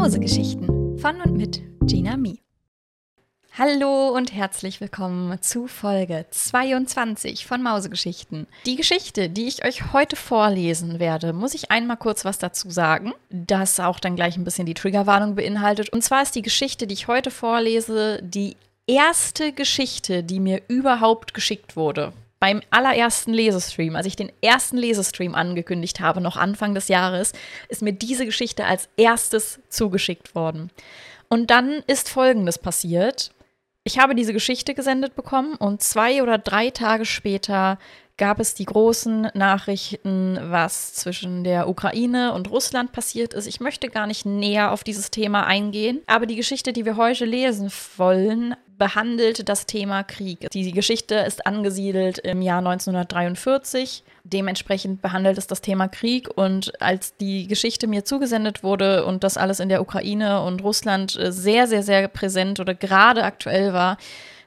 Mausegeschichten von und mit Gina Mi. Hallo und herzlich willkommen zu Folge 22 von Mausegeschichten. Die Geschichte, die ich euch heute vorlesen werde, muss ich einmal kurz was dazu sagen, das auch dann gleich ein bisschen die Triggerwarnung beinhaltet. Und zwar ist die Geschichte, die ich heute vorlese, die erste Geschichte, die mir überhaupt geschickt wurde beim allerersten Lesestream, als ich den ersten Lesestream angekündigt habe, noch Anfang des Jahres, ist mir diese Geschichte als erstes zugeschickt worden. Und dann ist Folgendes passiert. Ich habe diese Geschichte gesendet bekommen und zwei oder drei Tage später gab es die großen Nachrichten, was zwischen der Ukraine und Russland passiert ist. Ich möchte gar nicht näher auf dieses Thema eingehen, aber die Geschichte, die wir heute lesen wollen, behandelt das Thema Krieg. Die Geschichte ist angesiedelt im Jahr 1943. Dementsprechend behandelt es das Thema Krieg. Und als die Geschichte mir zugesendet wurde und das alles in der Ukraine und Russland sehr, sehr, sehr präsent oder gerade aktuell war,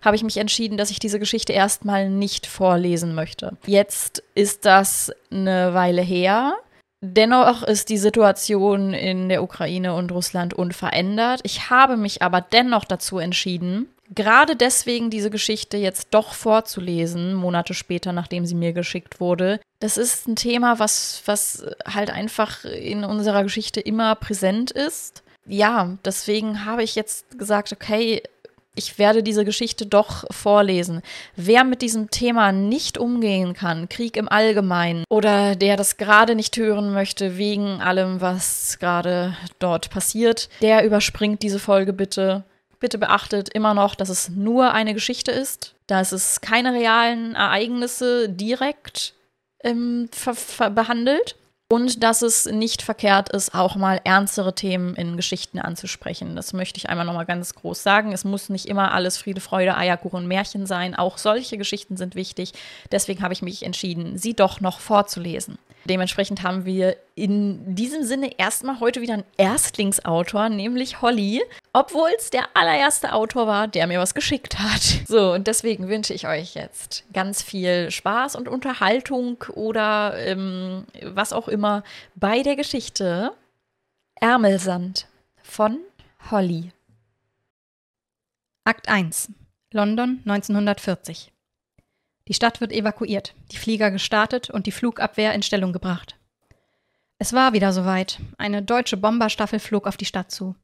habe ich mich entschieden, dass ich diese Geschichte erstmal nicht vorlesen möchte. Jetzt ist das eine Weile her. Dennoch ist die Situation in der Ukraine und Russland unverändert. Ich habe mich aber dennoch dazu entschieden, gerade deswegen diese Geschichte jetzt doch vorzulesen, Monate später, nachdem sie mir geschickt wurde. Das ist ein Thema, was, was halt einfach in unserer Geschichte immer präsent ist. Ja, deswegen habe ich jetzt gesagt, okay, ich werde diese Geschichte doch vorlesen. Wer mit diesem Thema nicht umgehen kann, Krieg im Allgemeinen, oder der das gerade nicht hören möchte wegen allem, was gerade dort passiert, der überspringt diese Folge bitte. Bitte beachtet immer noch, dass es nur eine Geschichte ist, dass es keine realen Ereignisse direkt ähm, behandelt und dass es nicht verkehrt ist, auch mal ernstere Themen in Geschichten anzusprechen. Das möchte ich einmal nochmal ganz groß sagen. Es muss nicht immer alles Friede, Freude, Eierkuchen, Märchen sein. Auch solche Geschichten sind wichtig. Deswegen habe ich mich entschieden, sie doch noch vorzulesen. Dementsprechend haben wir in diesem Sinne erstmal heute wieder einen Erstlingsautor, nämlich Holly, obwohl es der allererste Autor war, der mir was geschickt hat. So, und deswegen wünsche ich euch jetzt ganz viel Spaß und Unterhaltung oder ähm, was auch immer bei der Geschichte Ärmelsand von Holly. Akt 1 London 1940 die Stadt wird evakuiert, die Flieger gestartet und die Flugabwehr in Stellung gebracht. Es war wieder soweit. Eine deutsche Bomberstaffel flog auf die Stadt zu.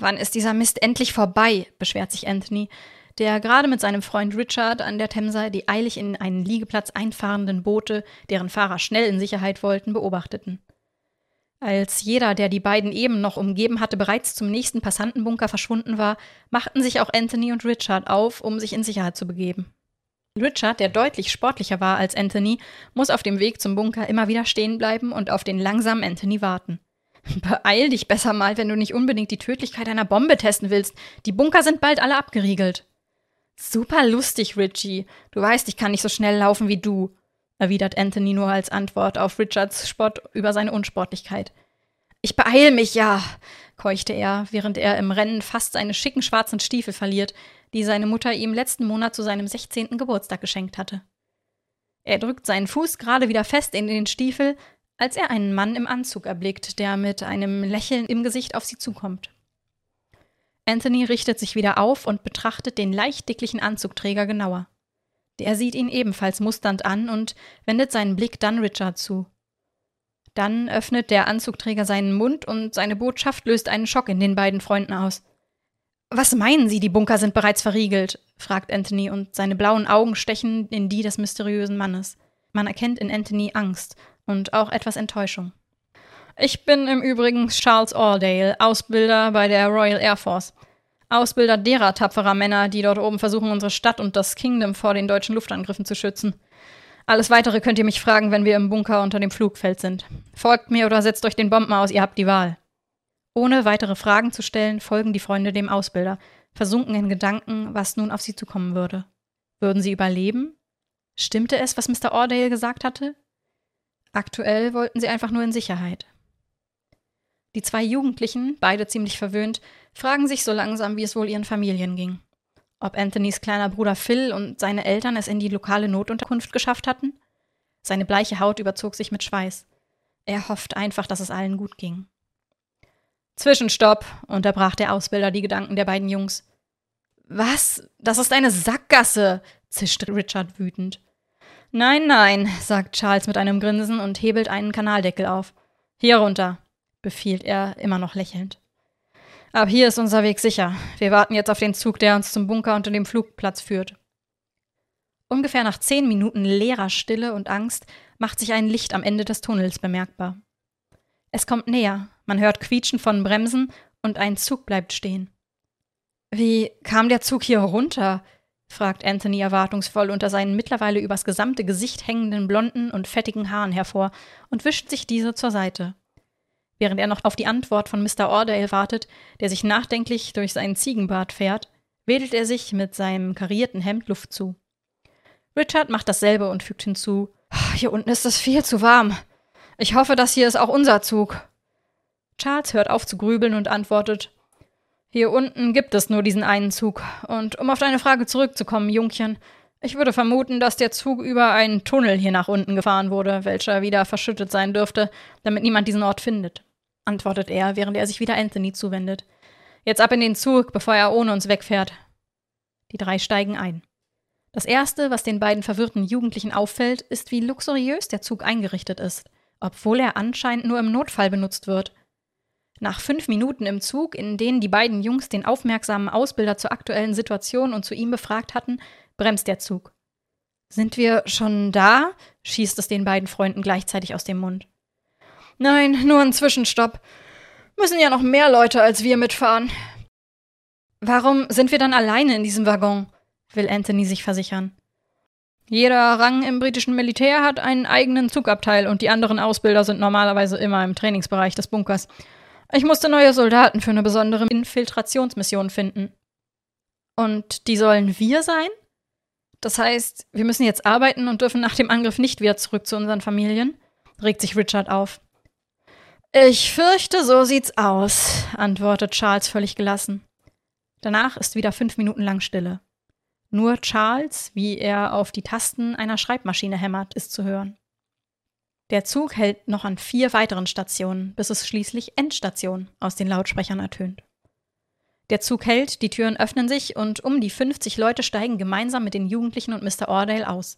Wann ist dieser Mist endlich vorbei? beschwert sich Anthony, der gerade mit seinem Freund Richard an der Themse die eilig in einen Liegeplatz einfahrenden Boote, deren Fahrer schnell in Sicherheit wollten, beobachteten. Als jeder, der die beiden eben noch umgeben hatte, bereits zum nächsten Passantenbunker verschwunden war, machten sich auch Anthony und Richard auf, um sich in Sicherheit zu begeben. Richard, der deutlich sportlicher war als Anthony, muss auf dem Weg zum Bunker immer wieder stehen bleiben und auf den langsamen Anthony warten. Beeil dich besser mal, wenn du nicht unbedingt die Tödlichkeit einer Bombe testen willst. Die Bunker sind bald alle abgeriegelt. Super lustig, Richie. Du weißt, ich kann nicht so schnell laufen wie du, erwidert Anthony nur als Antwort auf Richards Spott über seine Unsportlichkeit. Ich beeil mich ja, keuchte er, während er im Rennen fast seine schicken schwarzen Stiefel verliert, die seine Mutter ihm letzten Monat zu seinem 16. Geburtstag geschenkt hatte. Er drückt seinen Fuß gerade wieder fest in den Stiefel, als er einen Mann im Anzug erblickt, der mit einem Lächeln im Gesicht auf sie zukommt. Anthony richtet sich wieder auf und betrachtet den leicht dicklichen Anzugträger genauer. Der sieht ihn ebenfalls musternd an und wendet seinen Blick dann Richard zu. Dann öffnet der Anzugträger seinen Mund und seine Botschaft löst einen Schock in den beiden Freunden aus. Was meinen Sie, die Bunker sind bereits verriegelt? fragt Anthony und seine blauen Augen stechen in die des mysteriösen Mannes. Man erkennt in Anthony Angst und auch etwas Enttäuschung. Ich bin im Übrigen Charles Aldale, Ausbilder bei der Royal Air Force. Ausbilder derer tapferer Männer, die dort oben versuchen, unsere Stadt und das Kingdom vor den deutschen Luftangriffen zu schützen. Alles weitere könnt ihr mich fragen, wenn wir im Bunker unter dem Flugfeld sind. Folgt mir oder setzt euch den Bomben aus, ihr habt die Wahl. Ohne weitere Fragen zu stellen, folgen die Freunde dem Ausbilder, versunken in Gedanken, was nun auf sie zukommen würde. Würden sie überleben? Stimmte es, was Mr. Ordale gesagt hatte? Aktuell wollten sie einfach nur in Sicherheit. Die zwei Jugendlichen, beide ziemlich verwöhnt, fragen sich so langsam, wie es wohl ihren Familien ging. Ob Anthonys kleiner Bruder Phil und seine Eltern es in die lokale Notunterkunft geschafft hatten? Seine bleiche Haut überzog sich mit Schweiß. Er hofft einfach, dass es allen gut ging. Zwischenstopp, unterbrach der Ausbilder die Gedanken der beiden Jungs. Was? Das ist eine Sackgasse, zischte Richard wütend. Nein, nein, sagt Charles mit einem Grinsen und hebelt einen Kanaldeckel auf. Hier runter, befiehlt er, immer noch lächelnd. Ab hier ist unser Weg sicher. Wir warten jetzt auf den Zug, der uns zum Bunker unter dem Flugplatz führt. Ungefähr nach zehn Minuten leerer Stille und Angst macht sich ein Licht am Ende des Tunnels bemerkbar. Es kommt näher, man hört Quietschen von Bremsen und ein Zug bleibt stehen. Wie kam der Zug hier runter? fragt Anthony erwartungsvoll unter seinen mittlerweile übers gesamte Gesicht hängenden blonden und fettigen Haaren hervor und wischt sich diese zur Seite. Während er noch auf die Antwort von Mr. Ordale wartet, der sich nachdenklich durch seinen Ziegenbart fährt, wedelt er sich mit seinem karierten Hemd Luft zu. Richard macht dasselbe und fügt hinzu: Hier unten ist es viel zu warm. Ich hoffe, das hier ist auch unser Zug. Charles hört auf zu grübeln und antwortet: Hier unten gibt es nur diesen einen Zug. Und um auf deine Frage zurückzukommen, Jungchen, ich würde vermuten, dass der Zug über einen Tunnel hier nach unten gefahren wurde, welcher wieder verschüttet sein dürfte, damit niemand diesen Ort findet, antwortet er, während er sich wieder Anthony zuwendet. Jetzt ab in den Zug, bevor er ohne uns wegfährt. Die drei steigen ein. Das Erste, was den beiden verwirrten Jugendlichen auffällt, ist, wie luxuriös der Zug eingerichtet ist, obwohl er anscheinend nur im Notfall benutzt wird. Nach fünf Minuten im Zug, in denen die beiden Jungs den aufmerksamen Ausbilder zur aktuellen Situation und zu ihm befragt hatten, bremst der Zug. Sind wir schon da? schießt es den beiden Freunden gleichzeitig aus dem Mund. Nein, nur ein Zwischenstopp. Müssen ja noch mehr Leute als wir mitfahren. Warum sind wir dann alleine in diesem Waggon? will Anthony sich versichern. Jeder Rang im britischen Militär hat einen eigenen Zugabteil und die anderen Ausbilder sind normalerweise immer im Trainingsbereich des Bunkers. Ich musste neue Soldaten für eine besondere Infiltrationsmission finden. Und die sollen wir sein? Das heißt, wir müssen jetzt arbeiten und dürfen nach dem Angriff nicht wieder zurück zu unseren Familien? regt sich Richard auf. Ich fürchte, so sieht's aus, antwortet Charles völlig gelassen. Danach ist wieder fünf Minuten lang Stille. Nur Charles, wie er auf die Tasten einer Schreibmaschine hämmert, ist zu hören. Der Zug hält noch an vier weiteren Stationen, bis es schließlich Endstation aus den Lautsprechern ertönt. Der Zug hält, die Türen öffnen sich und um die 50 Leute steigen gemeinsam mit den Jugendlichen und Mr. Ordale aus.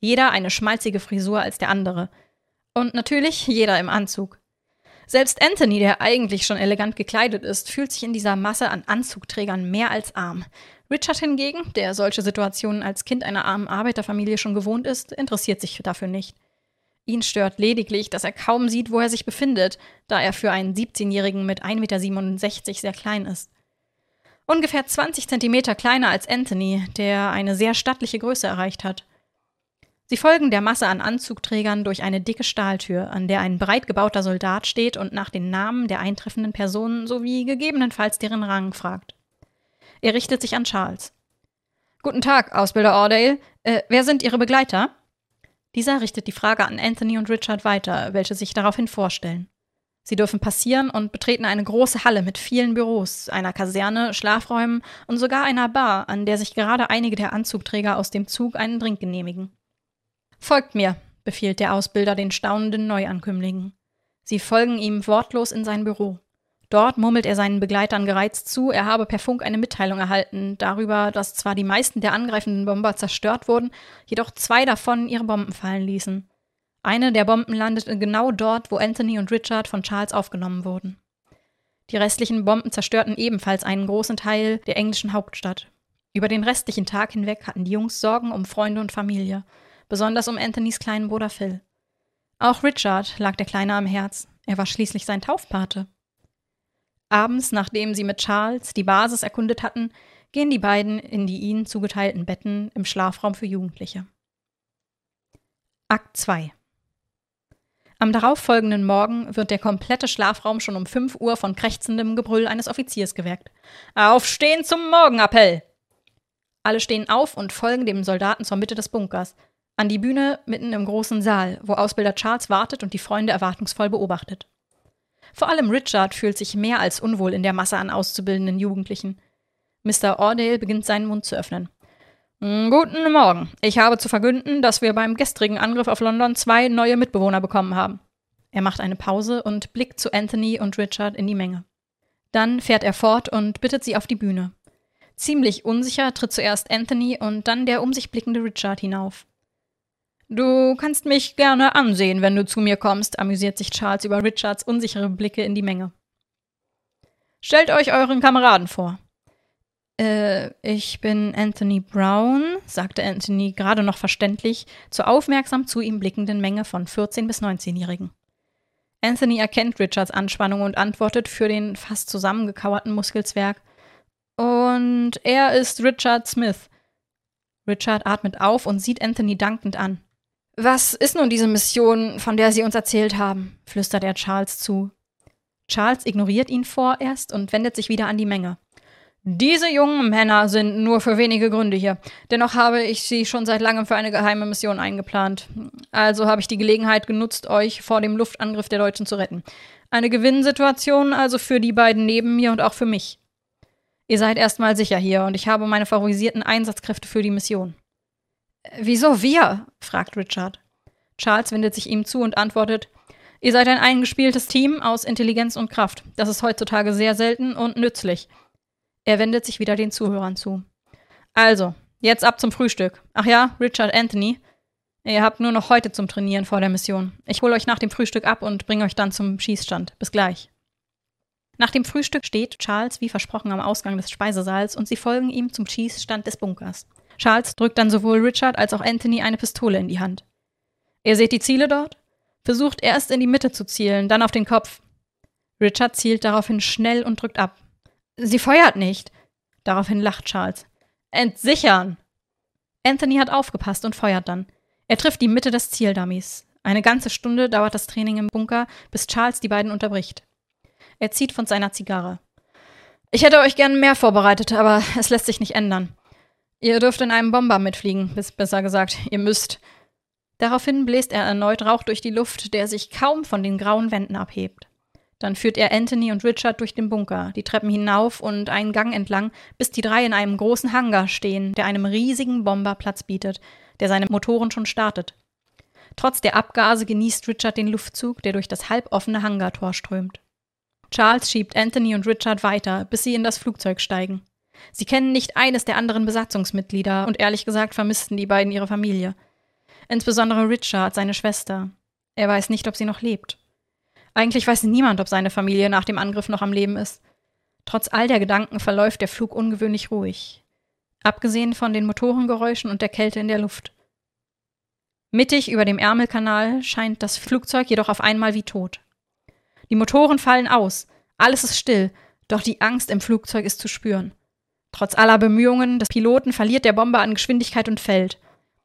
Jeder eine schmalzige Frisur als der andere. Und natürlich jeder im Anzug. Selbst Anthony, der eigentlich schon elegant gekleidet ist, fühlt sich in dieser Masse an Anzugträgern mehr als arm. Richard hingegen, der solche Situationen als Kind einer armen Arbeiterfamilie schon gewohnt ist, interessiert sich dafür nicht. Ihn stört lediglich, dass er kaum sieht, wo er sich befindet, da er für einen 17-Jährigen mit 1,67 Meter sehr klein ist. Ungefähr 20 Zentimeter kleiner als Anthony, der eine sehr stattliche Größe erreicht hat. Sie folgen der Masse an Anzugträgern durch eine dicke Stahltür, an der ein breit gebauter Soldat steht und nach den Namen der eintreffenden Personen sowie gegebenenfalls deren Rang fragt. Er richtet sich an Charles. Guten Tag, Ausbilder Ordale. Äh, wer sind Ihre Begleiter? Dieser richtet die Frage an Anthony und Richard weiter, welche sich daraufhin vorstellen. Sie dürfen passieren und betreten eine große Halle mit vielen Büros, einer Kaserne, Schlafräumen und sogar einer Bar, an der sich gerade einige der Anzugträger aus dem Zug einen Drink genehmigen. Folgt mir, befiehlt der Ausbilder den staunenden Neuankömmlingen. Sie folgen ihm wortlos in sein Büro. Dort murmelt er seinen Begleitern gereizt zu, er habe per Funk eine Mitteilung erhalten darüber, dass zwar die meisten der angreifenden Bomber zerstört wurden, jedoch zwei davon ihre Bomben fallen ließen. Eine der Bomben landete genau dort, wo Anthony und Richard von Charles aufgenommen wurden. Die restlichen Bomben zerstörten ebenfalls einen großen Teil der englischen Hauptstadt. Über den restlichen Tag hinweg hatten die Jungs Sorgen um Freunde und Familie, besonders um Anthonys kleinen Bruder Phil. Auch Richard lag der Kleine am Herz, er war schließlich sein Taufpate. Abends, nachdem sie mit Charles die Basis erkundet hatten, gehen die beiden in die ihnen zugeteilten Betten im Schlafraum für Jugendliche. Akt 2 Am darauffolgenden Morgen wird der komplette Schlafraum schon um 5 Uhr von krächzendem Gebrüll eines Offiziers geweckt. Aufstehen zum Morgenappell! Alle stehen auf und folgen dem Soldaten zur Mitte des Bunkers, an die Bühne mitten im großen Saal, wo Ausbilder Charles wartet und die Freunde erwartungsvoll beobachtet. Vor allem Richard fühlt sich mehr als unwohl in der Masse an auszubildenden Jugendlichen. Mr. Ordale beginnt seinen Mund zu öffnen. Hm, guten Morgen. Ich habe zu verkünden, dass wir beim gestrigen Angriff auf London zwei neue Mitbewohner bekommen haben. Er macht eine Pause und blickt zu Anthony und Richard in die Menge. Dann fährt er fort und bittet sie auf die Bühne. Ziemlich unsicher tritt zuerst Anthony und dann der um sich blickende Richard hinauf. Du kannst mich gerne ansehen, wenn du zu mir kommst, amüsiert sich Charles über Richards unsichere Blicke in die Menge. Stellt euch euren Kameraden vor. Äh, ich bin Anthony Brown, sagte Anthony gerade noch verständlich zur aufmerksam zu ihm blickenden Menge von 14- bis 19-Jährigen. Anthony erkennt Richards Anspannung und antwortet für den fast zusammengekauerten Muskelzwerg. Und er ist Richard Smith. Richard atmet auf und sieht Anthony dankend an. Was ist nun diese Mission, von der Sie uns erzählt haben? flüstert er Charles zu. Charles ignoriert ihn vorerst und wendet sich wieder an die Menge. Diese jungen Männer sind nur für wenige Gründe hier. Dennoch habe ich sie schon seit langem für eine geheime Mission eingeplant. Also habe ich die Gelegenheit genutzt, euch vor dem Luftangriff der Deutschen zu retten. Eine Gewinnsituation also für die beiden neben mir und auch für mich. Ihr seid erstmal sicher hier und ich habe meine favorisierten Einsatzkräfte für die Mission. Wieso wir? fragt Richard. Charles wendet sich ihm zu und antwortet, Ihr seid ein eingespieltes Team aus Intelligenz und Kraft. Das ist heutzutage sehr selten und nützlich. Er wendet sich wieder den Zuhörern zu. Also, jetzt ab zum Frühstück. Ach ja, Richard Anthony. Ihr habt nur noch heute zum Trainieren vor der Mission. Ich hole euch nach dem Frühstück ab und bringe euch dann zum Schießstand. Bis gleich. Nach dem Frühstück steht Charles wie versprochen am Ausgang des Speisesaals und sie folgen ihm zum Schießstand des Bunkers. Charles drückt dann sowohl Richard als auch Anthony eine Pistole in die Hand. Ihr seht die Ziele dort? Versucht erst in die Mitte zu zielen, dann auf den Kopf. Richard zielt daraufhin schnell und drückt ab. Sie feuert nicht. Daraufhin lacht Charles. Entsichern! Anthony hat aufgepasst und feuert dann. Er trifft die Mitte des Zieldummies. Eine ganze Stunde dauert das Training im Bunker, bis Charles die beiden unterbricht. Er zieht von seiner Zigarre. Ich hätte euch gern mehr vorbereitet, aber es lässt sich nicht ändern. Ihr dürft in einem Bomber mitfliegen, bis besser gesagt, ihr müsst. Daraufhin bläst er erneut Rauch durch die Luft, der sich kaum von den grauen Wänden abhebt. Dann führt er Anthony und Richard durch den Bunker, die Treppen hinauf und einen Gang entlang, bis die drei in einem großen Hangar stehen, der einem riesigen Bomber Platz bietet, der seine Motoren schon startet. Trotz der Abgase genießt Richard den Luftzug, der durch das halboffene Hangartor strömt. Charles schiebt Anthony und Richard weiter, bis sie in das Flugzeug steigen. Sie kennen nicht eines der anderen Besatzungsmitglieder und ehrlich gesagt vermissten die beiden ihre Familie. Insbesondere Richard, seine Schwester. Er weiß nicht, ob sie noch lebt. Eigentlich weiß niemand, ob seine Familie nach dem Angriff noch am Leben ist. Trotz all der Gedanken verläuft der Flug ungewöhnlich ruhig. Abgesehen von den Motorengeräuschen und der Kälte in der Luft. Mittig über dem Ärmelkanal scheint das Flugzeug jedoch auf einmal wie tot. Die Motoren fallen aus, alles ist still, doch die Angst im Flugzeug ist zu spüren. Trotz aller Bemühungen des Piloten verliert der Bomber an Geschwindigkeit und fällt.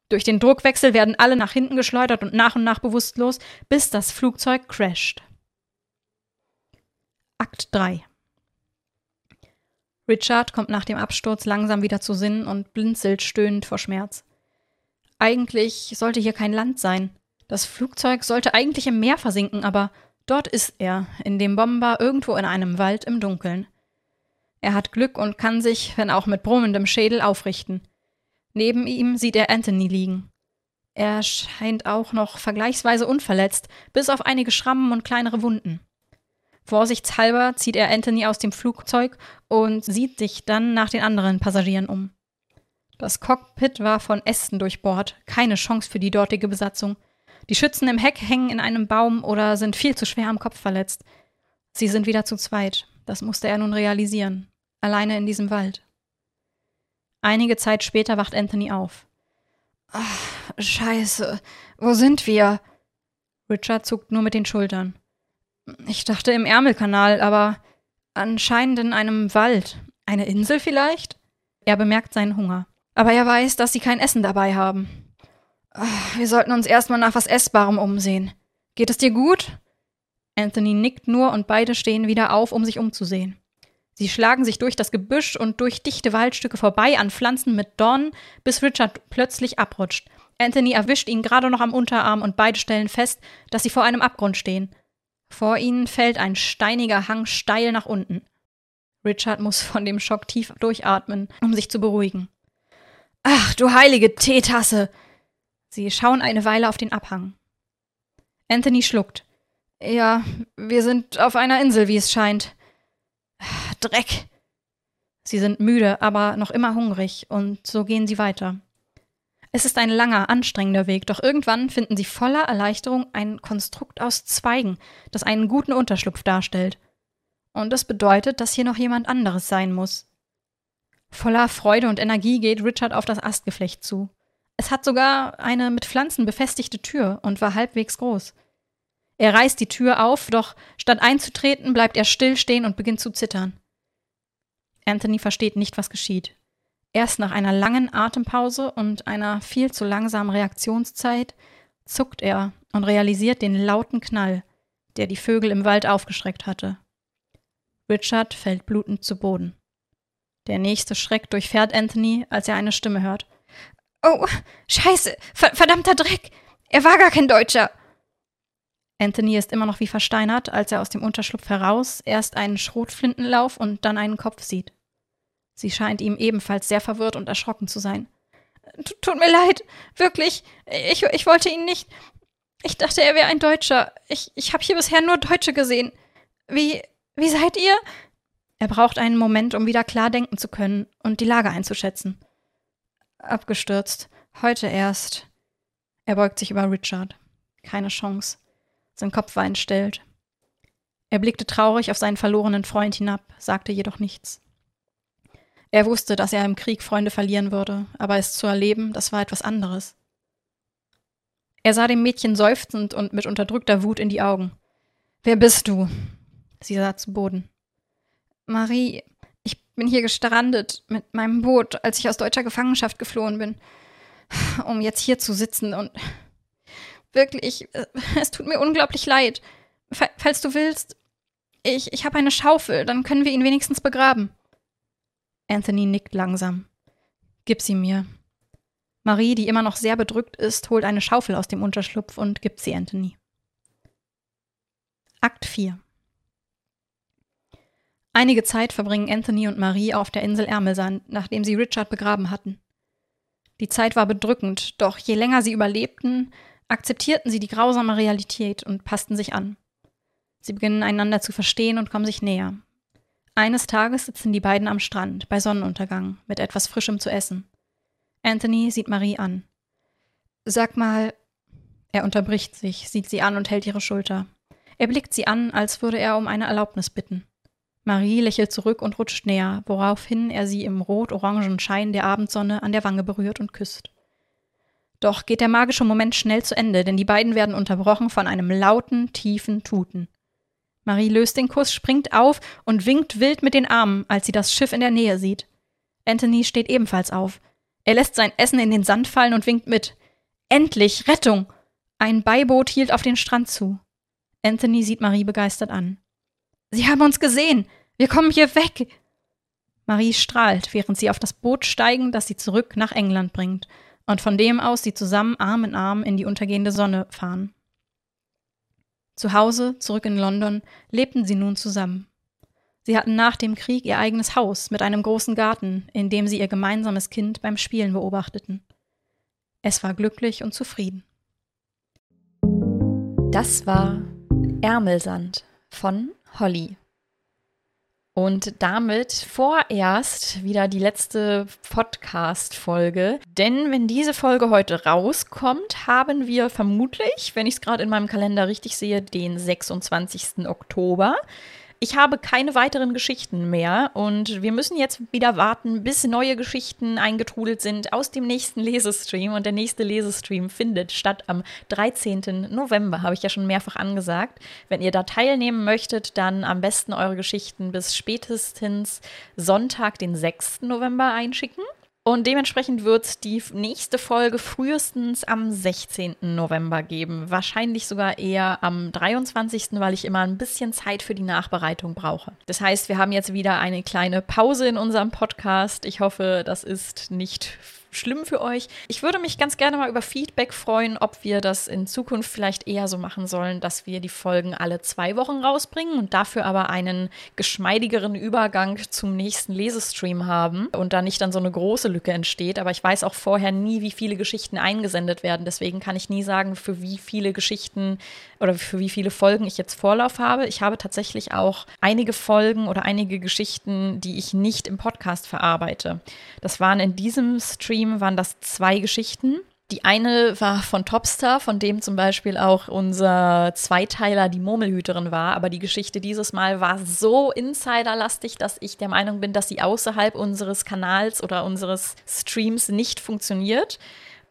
Durch den Druckwechsel werden alle nach hinten geschleudert und nach und nach bewusstlos, bis das Flugzeug crasht. Akt 3 Richard kommt nach dem Absturz langsam wieder zu Sinn und blinzelt stöhnend vor Schmerz. Eigentlich sollte hier kein Land sein. Das Flugzeug sollte eigentlich im Meer versinken, aber dort ist er, in dem Bomber irgendwo in einem Wald im Dunkeln. Er hat Glück und kann sich, wenn auch mit brummendem Schädel, aufrichten. Neben ihm sieht er Anthony liegen. Er scheint auch noch vergleichsweise unverletzt, bis auf einige Schrammen und kleinere Wunden. Vorsichtshalber zieht er Anthony aus dem Flugzeug und sieht sich dann nach den anderen Passagieren um. Das Cockpit war von Ästen durchbohrt, keine Chance für die dortige Besatzung. Die Schützen im Heck hängen in einem Baum oder sind viel zu schwer am Kopf verletzt. Sie sind wieder zu zweit, das musste er nun realisieren, alleine in diesem Wald. Einige Zeit später wacht Anthony auf. Ach, scheiße, wo sind wir? Richard zuckt nur mit den Schultern. Ich dachte im Ärmelkanal, aber anscheinend in einem Wald. Eine Insel vielleicht? Er bemerkt seinen Hunger. Aber er weiß, dass sie kein Essen dabei haben. Wir sollten uns erstmal nach was Essbarem umsehen. Geht es dir gut? Anthony nickt nur und beide stehen wieder auf, um sich umzusehen. Sie schlagen sich durch das Gebüsch und durch dichte Waldstücke vorbei an Pflanzen mit Dornen, bis Richard plötzlich abrutscht. Anthony erwischt ihn gerade noch am Unterarm und beide stellen fest, dass sie vor einem Abgrund stehen. Vor ihnen fällt ein steiniger Hang steil nach unten. Richard muss von dem Schock tief durchatmen, um sich zu beruhigen. Ach, du heilige Teetasse! Sie schauen eine Weile auf den Abhang. Anthony schluckt. Ja, wir sind auf einer Insel, wie es scheint. Dreck! Sie sind müde, aber noch immer hungrig, und so gehen sie weiter. Es ist ein langer, anstrengender Weg, doch irgendwann finden sie voller Erleichterung ein Konstrukt aus Zweigen, das einen guten Unterschlupf darstellt. Und das bedeutet, dass hier noch jemand anderes sein muss. Voller Freude und Energie geht Richard auf das Astgeflecht zu. Es hat sogar eine mit Pflanzen befestigte Tür und war halbwegs groß. Er reißt die Tür auf, doch statt einzutreten, bleibt er still stehen und beginnt zu zittern. Anthony versteht nicht, was geschieht. Erst nach einer langen Atempause und einer viel zu langsamen Reaktionszeit zuckt er und realisiert den lauten Knall, der die Vögel im Wald aufgeschreckt hatte. Richard fällt blutend zu Boden. Der nächste Schreck durchfährt Anthony, als er eine Stimme hört. Oh, scheiße, ver verdammter Dreck! Er war gar kein Deutscher! Anthony ist immer noch wie versteinert, als er aus dem Unterschlupf heraus erst einen Schrotflintenlauf und dann einen Kopf sieht. Sie scheint ihm ebenfalls sehr verwirrt und erschrocken zu sein. Tut mir leid, wirklich. Ich, ich wollte ihn nicht. Ich dachte, er wäre ein Deutscher. Ich, ich habe hier bisher nur Deutsche gesehen. Wie, wie seid ihr? Er braucht einen Moment, um wieder klar denken zu können und die Lage einzuschätzen. Abgestürzt. Heute erst. Er beugt sich über Richard. Keine Chance. Sein Kopf war entstellt. Er blickte traurig auf seinen verlorenen Freund hinab, sagte jedoch nichts. Er wusste, dass er im Krieg Freunde verlieren würde, aber es zu erleben, das war etwas anderes. Er sah dem Mädchen seufzend und mit unterdrückter Wut in die Augen. Wer bist du? Sie sah zu Boden. Marie, ich bin hier gestrandet mit meinem Boot, als ich aus deutscher Gefangenschaft geflohen bin, um jetzt hier zu sitzen und wirklich, es tut mir unglaublich leid. Falls du willst, ich, ich habe eine Schaufel, dann können wir ihn wenigstens begraben. Anthony nickt langsam. Gib sie mir. Marie, die immer noch sehr bedrückt ist, holt eine Schaufel aus dem Unterschlupf und gibt sie Anthony. Akt 4 Einige Zeit verbringen Anthony und Marie auf der Insel Ärmelsand, nachdem sie Richard begraben hatten. Die Zeit war bedrückend, doch je länger sie überlebten, akzeptierten sie die grausame Realität und passten sich an. Sie beginnen einander zu verstehen und kommen sich näher. Eines Tages sitzen die beiden am Strand, bei Sonnenuntergang, mit etwas Frischem zu essen. Anthony sieht Marie an. Sag mal. Er unterbricht sich, sieht sie an und hält ihre Schulter. Er blickt sie an, als würde er um eine Erlaubnis bitten. Marie lächelt zurück und rutscht näher, woraufhin er sie im rot-orangen Schein der Abendsonne an der Wange berührt und küsst. Doch geht der magische Moment schnell zu Ende, denn die beiden werden unterbrochen von einem lauten, tiefen Tuten. Marie löst den Kuss, springt auf und winkt wild mit den Armen, als sie das Schiff in der Nähe sieht. Anthony steht ebenfalls auf. Er lässt sein Essen in den Sand fallen und winkt mit. Endlich, Rettung! Ein Beiboot hielt auf den Strand zu. Anthony sieht Marie begeistert an. Sie haben uns gesehen! Wir kommen hier weg! Marie strahlt, während sie auf das Boot steigen, das sie zurück nach England bringt, und von dem aus sie zusammen Arm in Arm in die untergehende Sonne fahren. Zu Hause, zurück in London, lebten sie nun zusammen. Sie hatten nach dem Krieg ihr eigenes Haus mit einem großen Garten, in dem sie ihr gemeinsames Kind beim Spielen beobachteten. Es war glücklich und zufrieden. Das war Ärmelsand von Holly. Und damit vorerst wieder die letzte Podcast-Folge. Denn wenn diese Folge heute rauskommt, haben wir vermutlich, wenn ich es gerade in meinem Kalender richtig sehe, den 26. Oktober. Ich habe keine weiteren Geschichten mehr und wir müssen jetzt wieder warten, bis neue Geschichten eingetrudelt sind aus dem nächsten Lesestream. Und der nächste Lesestream findet statt am 13. November, habe ich ja schon mehrfach angesagt. Wenn ihr da teilnehmen möchtet, dann am besten eure Geschichten bis spätestens Sonntag, den 6. November einschicken. Und dementsprechend wird es die nächste Folge frühestens am 16. November geben. Wahrscheinlich sogar eher am 23., weil ich immer ein bisschen Zeit für die Nachbereitung brauche. Das heißt, wir haben jetzt wieder eine kleine Pause in unserem Podcast. Ich hoffe, das ist nicht schlimm für euch. Ich würde mich ganz gerne mal über Feedback freuen, ob wir das in Zukunft vielleicht eher so machen sollen, dass wir die Folgen alle zwei Wochen rausbringen und dafür aber einen geschmeidigeren Übergang zum nächsten Lesestream haben und da nicht dann so eine große Lücke entsteht. Aber ich weiß auch vorher nie, wie viele Geschichten eingesendet werden. Deswegen kann ich nie sagen, für wie viele Geschichten oder für wie viele Folgen ich jetzt Vorlauf habe. Ich habe tatsächlich auch einige Folgen oder einige Geschichten, die ich nicht im Podcast verarbeite. Das waren in diesem Stream waren das zwei Geschichten. Die eine war von Topstar, von dem zum Beispiel auch unser Zweiteiler die Murmelhüterin war. Aber die Geschichte dieses Mal war so insiderlastig, dass ich der Meinung bin, dass sie außerhalb unseres Kanals oder unseres Streams nicht funktioniert.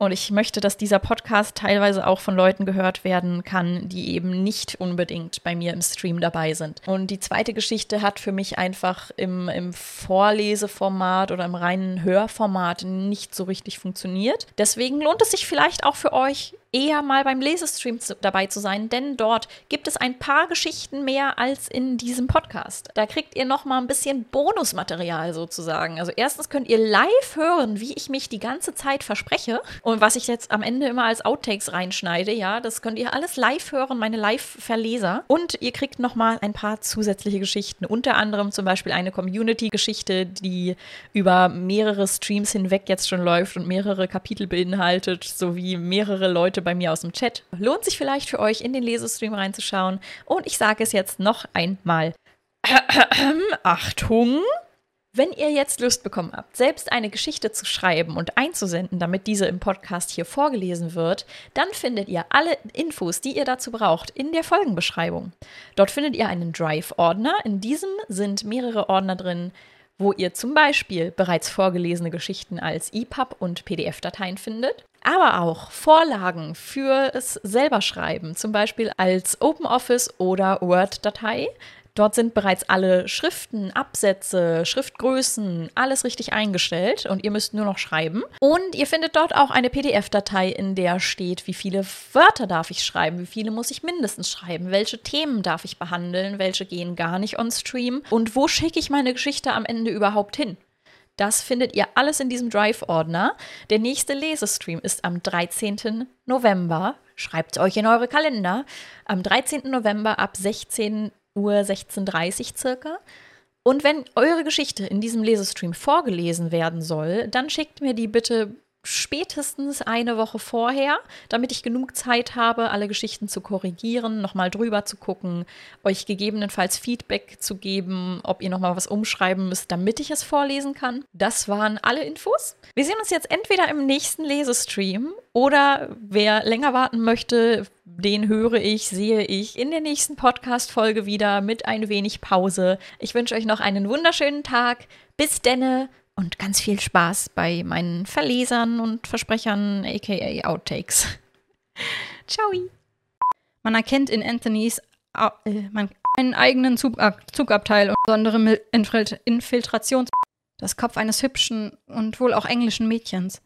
Und ich möchte, dass dieser Podcast teilweise auch von Leuten gehört werden kann, die eben nicht unbedingt bei mir im Stream dabei sind. Und die zweite Geschichte hat für mich einfach im, im Vorleseformat oder im reinen Hörformat nicht so richtig funktioniert. Deswegen lohnt es sich vielleicht auch für euch, eher mal beim Lesestream zu, dabei zu sein, denn dort gibt es ein paar Geschichten mehr als in diesem Podcast. Da kriegt ihr noch mal ein bisschen Bonusmaterial sozusagen. Also erstens könnt ihr live hören, wie ich mich die ganze Zeit verspreche und was ich jetzt am Ende immer als Outtakes reinschneide. Ja, das könnt ihr alles live hören, meine Live-Verleser. Und ihr kriegt noch mal ein paar zusätzliche Geschichten, unter anderem zum Beispiel eine Community-Geschichte, die über mehrere Streams hinweg jetzt schon läuft und mehrere Kapitel beinhaltet, sowie mehrere Leute Leute bei mir aus dem Chat. Lohnt sich vielleicht für euch, in den Lesestream reinzuschauen. Und ich sage es jetzt noch einmal. Achtung! Wenn ihr jetzt Lust bekommen habt, selbst eine Geschichte zu schreiben und einzusenden, damit diese im Podcast hier vorgelesen wird, dann findet ihr alle Infos, die ihr dazu braucht, in der Folgenbeschreibung. Dort findet ihr einen Drive-Ordner. In diesem sind mehrere Ordner drin, wo ihr zum Beispiel bereits vorgelesene Geschichten als EPUB und PDF-Dateien findet aber auch Vorlagen für es selber schreiben, zum Beispiel als OpenOffice oder Word-Datei. Dort sind bereits alle Schriften, Absätze, Schriftgrößen, alles richtig eingestellt und ihr müsst nur noch schreiben. Und ihr findet dort auch eine PDF-Datei, in der steht, wie viele Wörter darf ich schreiben, wie viele muss ich mindestens schreiben, welche Themen darf ich behandeln, welche gehen gar nicht on Stream und wo schicke ich meine Geschichte am Ende überhaupt hin. Das findet ihr alles in diesem Drive-Ordner. Der nächste Lesestream ist am 13. November. Schreibt es euch in eure Kalender. Am 13. November ab 16 Uhr, 16.30 Uhr circa. Und wenn eure Geschichte in diesem Lesestream vorgelesen werden soll, dann schickt mir die bitte spätestens eine Woche vorher, damit ich genug Zeit habe, alle Geschichten zu korrigieren, nochmal drüber zu gucken, euch gegebenenfalls Feedback zu geben, ob ihr nochmal was umschreiben müsst, damit ich es vorlesen kann. Das waren alle Infos. Wir sehen uns jetzt entweder im nächsten Lesestream oder wer länger warten möchte, den höre ich, sehe ich in der nächsten Podcast-Folge wieder mit ein wenig Pause. Ich wünsche euch noch einen wunderschönen Tag. Bis denne und ganz viel Spaß bei meinen Verlesern und Versprechern, aka Outtakes. Ciao. Man erkennt in Anthonys äh, einen eigenen Zugab Zugabteil und besondere Infiltrations das Kopf eines hübschen und wohl auch englischen Mädchens.